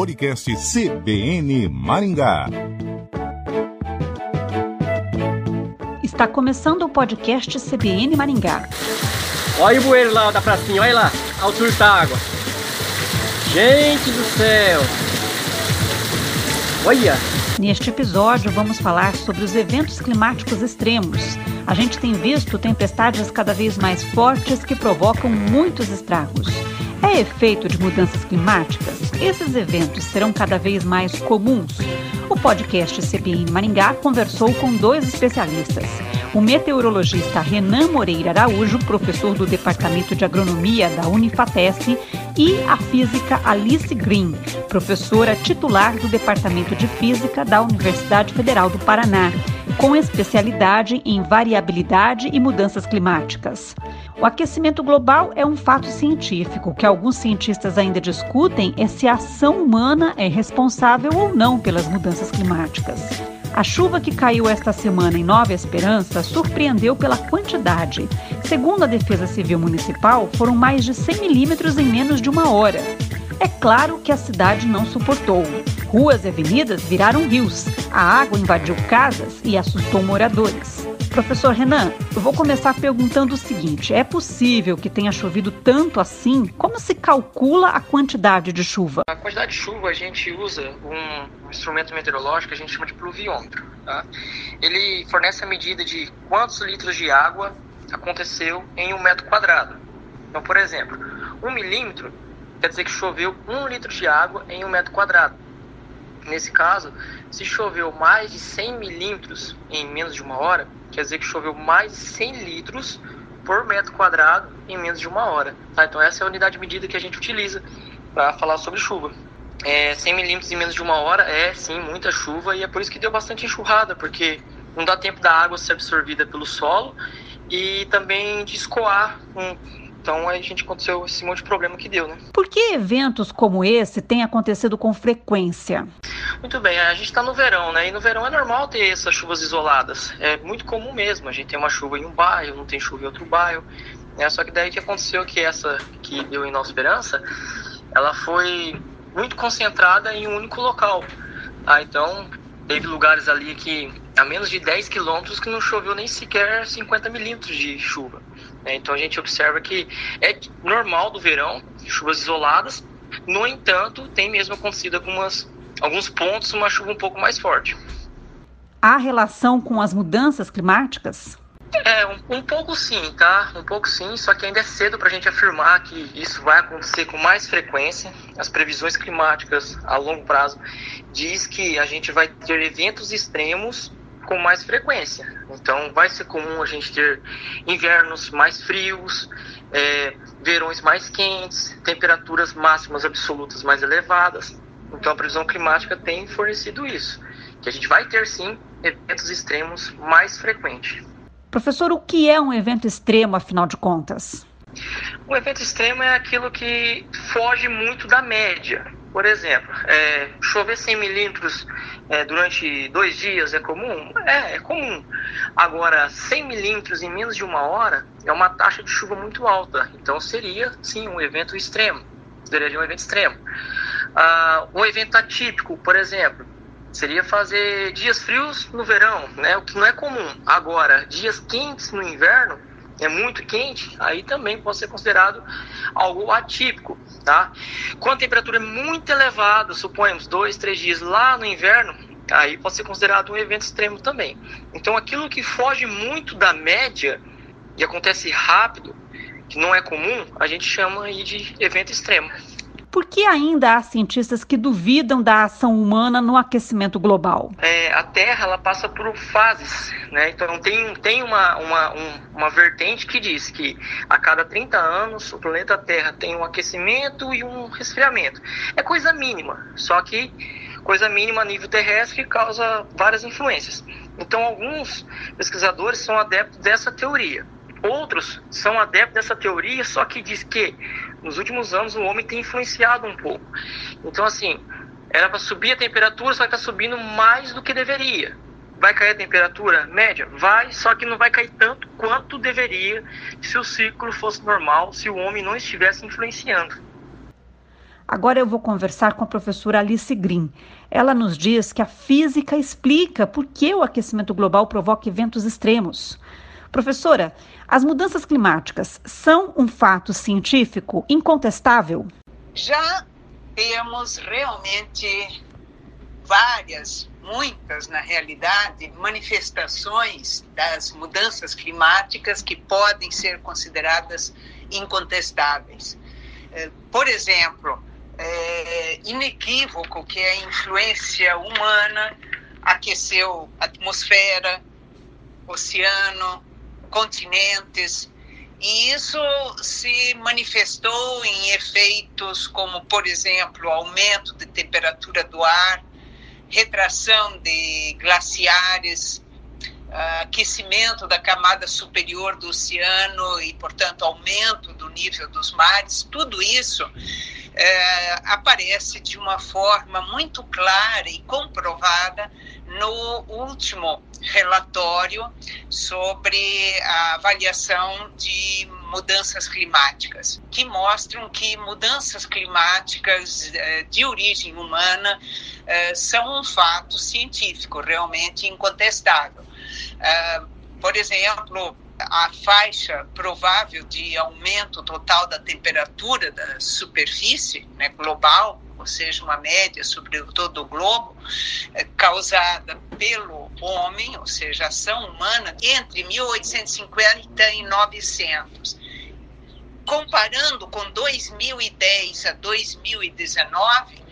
podcast CBN Maringá. Está começando o podcast CBN Maringá. Olha o bueiro lá da pracinha, olha lá, a altura da água. Gente do céu! Olha! Neste episódio, vamos falar sobre os eventos climáticos extremos. A gente tem visto tempestades cada vez mais fortes que provocam muitos estragos. É efeito de mudanças climáticas? Esses eventos serão cada vez mais comuns? O podcast CBN Maringá conversou com dois especialistas. O meteorologista Renan Moreira Araújo, professor do Departamento de Agronomia da Unifatesc, e a física Alice Green, professora titular do Departamento de Física da Universidade Federal do Paraná, com especialidade em variabilidade e mudanças climáticas. O aquecimento global é um fato científico. Que alguns cientistas ainda discutem é se a ação humana é responsável ou não pelas mudanças climáticas. A chuva que caiu esta semana em Nova Esperança surpreendeu pela quantidade. Segundo a Defesa Civil Municipal, foram mais de 100 milímetros em menos de uma hora. É claro que a cidade não suportou. Ruas e avenidas viraram rios. A água invadiu casas e assustou moradores. Professor Renan, eu vou começar perguntando o seguinte: é possível que tenha chovido tanto assim? Como se calcula a quantidade de chuva? A quantidade de chuva a gente usa um instrumento meteorológico que a gente chama de pluviômetro. Tá? Ele fornece a medida de quantos litros de água aconteceu em um metro quadrado. Então, por exemplo, um milímetro quer dizer que choveu um litro de água em um metro quadrado. Nesse caso, se choveu mais de 100 milímetros em menos de uma hora, quer dizer que choveu mais de 100 litros por metro quadrado em menos de uma hora. Tá? Então essa é a unidade de medida que a gente utiliza para falar sobre chuva. É, 100 milímetros em menos de uma hora é sim muita chuva e é por isso que deu bastante enxurrada, porque não dá tempo da água ser absorvida pelo solo e também de escoar um, então a gente aconteceu esse monte de problema que deu, né? Por que eventos como esse têm acontecido com frequência? Muito bem, a gente está no verão, né? E no verão é normal ter essas chuvas isoladas. É muito comum mesmo. A gente tem uma chuva em um bairro, não tem chuva em outro bairro. Né? Só que daí que aconteceu que essa que deu em Nova Esperança, ela foi muito concentrada em um único local. Ah, então teve lugares ali que a menos de 10 quilômetros que não choveu nem sequer 50 milímetros de chuva. Né? Então a gente observa que é normal do verão, chuvas isoladas, no entanto, tem mesmo acontecido algumas, alguns pontos uma chuva um pouco mais forte. Há relação com as mudanças climáticas? É, um, um, pouco sim, tá? Um pouco sim, só que ainda é cedo para a gente afirmar que isso vai acontecer com mais frequência. As previsões climáticas a longo prazo diz que a gente vai ter eventos extremos com mais frequência. Então, vai ser comum a gente ter invernos mais frios, é, verões mais quentes, temperaturas máximas absolutas mais elevadas. Então, a previsão climática tem fornecido isso, que a gente vai ter sim eventos extremos mais frequentes. Professor, o que é um evento extremo, afinal de contas? Um evento extremo é aquilo que foge muito da média. Por exemplo, é, chover 100 milímetros é, durante dois dias é comum? É, é comum. Agora, 100 milímetros em menos de uma hora é uma taxa de chuva muito alta. Então, seria, sim, um evento extremo. Seria um evento extremo. Ah, um evento atípico, por exemplo, seria fazer dias frios no verão, né? o que não é comum. Agora, dias quentes no inverno é muito quente, aí também pode ser considerado algo atípico, tá? Quando a temperatura é muito elevada, suponhamos dois, três dias lá no inverno, aí pode ser considerado um evento extremo também. Então, aquilo que foge muito da média e acontece rápido, que não é comum, a gente chama aí de evento extremo. Por que ainda há cientistas que duvidam da ação humana no aquecimento global? É, a Terra ela passa por fases, né? Então tem, tem uma, uma, um, uma vertente que diz que a cada 30 anos o planeta Terra tem um aquecimento e um resfriamento. É coisa mínima, só que coisa mínima a nível terrestre causa várias influências. Então alguns pesquisadores são adeptos dessa teoria. Outros são adeptos dessa teoria, só que diz que nos últimos anos o homem tem influenciado um pouco. Então, assim, era para subir a temperatura, só que está subindo mais do que deveria. Vai cair a temperatura média? Vai, só que não vai cair tanto quanto deveria se o ciclo fosse normal, se o homem não estivesse influenciando. Agora eu vou conversar com a professora Alice Green. Ela nos diz que a física explica por que o aquecimento global provoca eventos extremos. Professora, as mudanças climáticas são um fato científico incontestável? Já temos realmente várias, muitas na realidade, manifestações das mudanças climáticas que podem ser consideradas incontestáveis. Eh, por exemplo, é inequívoco que a influência humana aqueceu a atmosfera, oceano, continentes, e isso se manifestou em efeitos como, por exemplo, aumento de temperatura do ar, retração de glaciares, aquecimento da camada superior do oceano e, portanto, aumento do nível dos mares, tudo isso é, aparece de uma forma muito clara e comprovada no último relatório sobre a avaliação de mudanças climáticas, que mostram que mudanças climáticas é, de origem humana é, são um fato científico realmente incontestável. É, por exemplo, a faixa provável de aumento total da temperatura da superfície né, global, ou seja, uma média sobre todo o globo, é, causada pelo homem, ou seja, ação humana, entre 1850 e 900. Comparando com 2010 a 2019,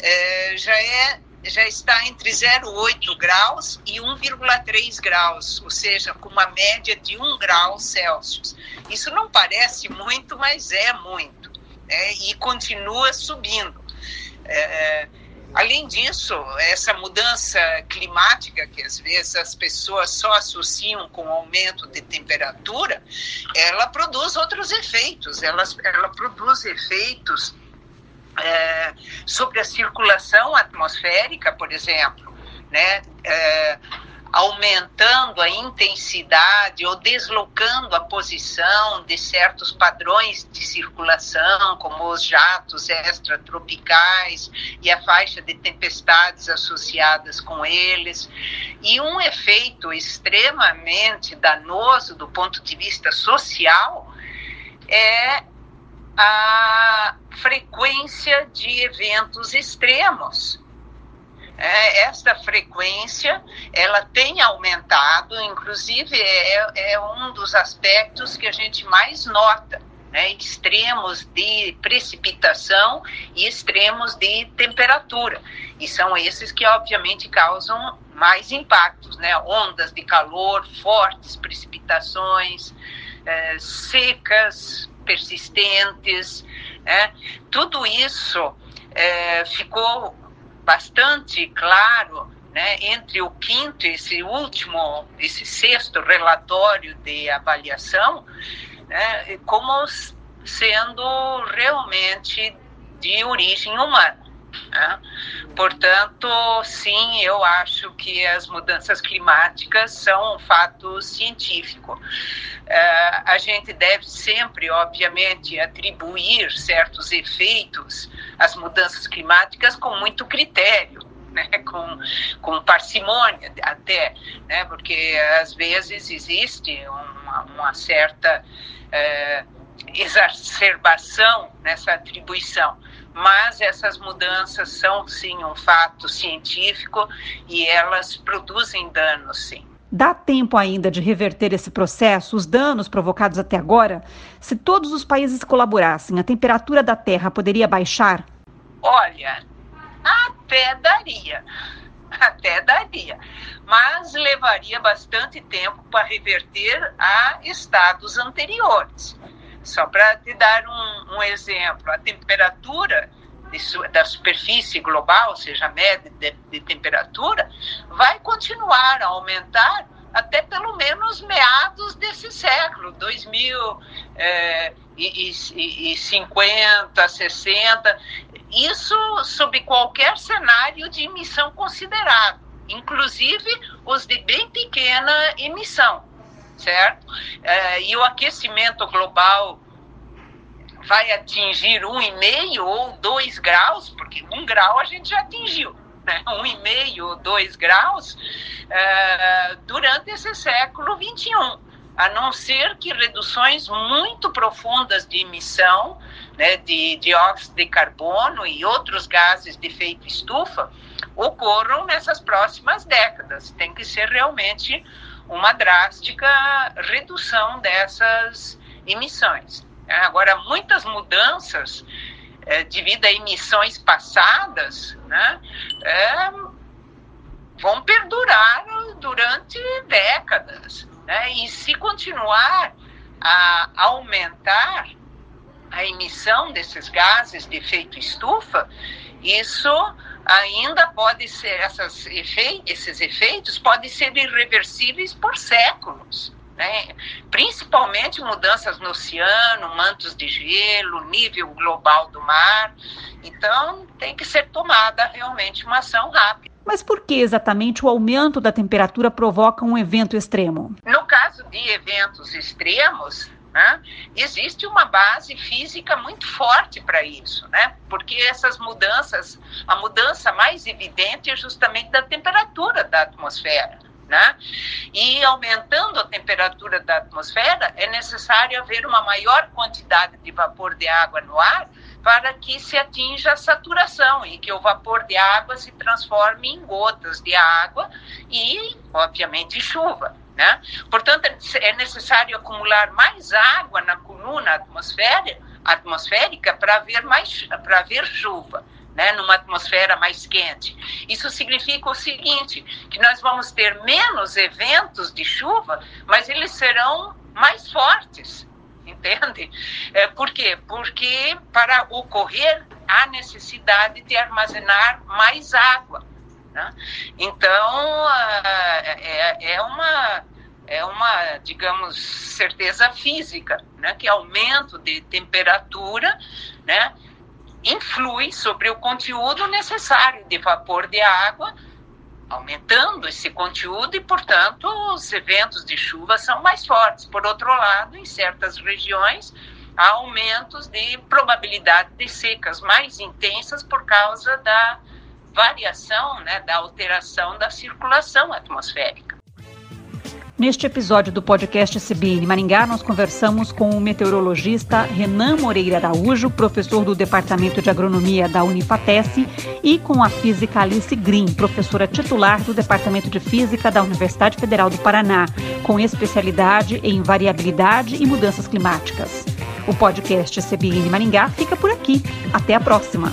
é, já é já está entre 0,8 graus e 1,3 graus, ou seja, com uma média de 1 grau Celsius. Isso não parece muito, mas é muito, né? e continua subindo. É, além disso, essa mudança climática, que às vezes as pessoas só associam com o aumento de temperatura, ela produz outros efeitos, ela, ela produz efeitos é, sobre a circulação atmosférica, por exemplo, né? É, aumentando a intensidade ou deslocando a posição de certos padrões de circulação, como os jatos extratropicais e a faixa de tempestades associadas com eles. E um efeito extremamente danoso do ponto de vista social é a frequência de eventos extremos. É, esta frequência ela tem aumentado, inclusive é, é um dos aspectos que a gente mais nota, né? extremos de precipitação e extremos de temperatura. E são esses que obviamente causam mais impactos, né? ondas de calor, fortes precipitações, é, secas, persistentes, né? tudo isso é, ficou bastante claro né, entre o quinto e esse último, esse sexto relatório de avaliação, né, como sendo realmente de origem humana. Né? Portanto, sim, eu acho que as mudanças climáticas são um fato científico. Uh, a gente deve sempre, obviamente, atribuir certos efeitos às mudanças climáticas com muito critério. Né, com, com parcimônia até, né, porque às vezes existe uma, uma certa uh, exacerbação nessa atribuição mas essas mudanças são sim um fato científico e elas produzem danos, sim. Dá tempo ainda de reverter esse processo, os danos provocados até agora? Se todos os países colaborassem, a temperatura da Terra poderia baixar? Olha, até daria. Até daria. Mas levaria bastante tempo para reverter a estados anteriores. Só para te dar um, um, exemplo, a temperatura de, da superfície global, ou seja, a média de, de temperatura, vai continuar a aumentar até pelo menos meados desse século, 2050, 60. Eh, Isso sob qualquer cenário de emissão considerado, inclusive os de bem pequena emissão certo? É, e o aquecimento global vai atingir um e meio ou dois graus, porque um grau a gente já atingiu, né? um e meio ou dois graus uh, durante esse século 21 a não ser que reduções muito profundas de emissão né, de dióxido de carbono e outros gases de efeito estufa ocorram nessas próximas décadas. Tem que ser realmente uma drástica redução dessas emissões. Agora, muitas mudanças é, devido a emissões passadas né, é, vão perdurar durante décadas. Né? E se continuar a aumentar a emissão desses gases de efeito estufa, isso ainda pode ser, essas efe, esses efeitos podem ser irreversíveis por séculos. Né? Principalmente mudanças no oceano, mantos de gelo, nível global do mar. Então, tem que ser tomada realmente uma ação rápida. Mas por que exatamente o aumento da temperatura provoca um evento extremo? No caso de eventos extremos, né, existe uma base física muito forte para isso, né? Porque essas mudanças, a mudança mais evidente é justamente da temperatura da atmosfera. Né? E aumentando a temperatura da atmosfera, é necessário haver uma maior quantidade de vapor de água no ar para que se atinja a saturação e que o vapor de água se transforme em gotas de água e, obviamente, chuva. Né? Portanto, é necessário acumular mais água na coluna atmosférica, atmosférica para haver mais para haver chuva né, numa atmosfera mais quente. Isso significa o seguinte, que nós vamos ter menos eventos de chuva, mas eles serão mais fortes, entende? É, por quê? Porque para ocorrer há necessidade de armazenar mais água. Né? Então, é, é uma é uma, digamos, certeza física, né, que aumento de temperatura, né, influi sobre o conteúdo necessário de vapor de água, aumentando esse conteúdo e, portanto, os eventos de chuva são mais fortes. Por outro lado, em certas regiões, há aumentos de probabilidade de secas mais intensas por causa da variação, né, da alteração da circulação atmosférica. Neste episódio do podcast CBN Maringá, nós conversamos com o meteorologista Renan Moreira Araújo, professor do Departamento de Agronomia da Unifapes, e com a física Alice Green, professora titular do Departamento de Física da Universidade Federal do Paraná, com especialidade em variabilidade e mudanças climáticas. O podcast CBN Maringá fica por aqui. Até a próxima!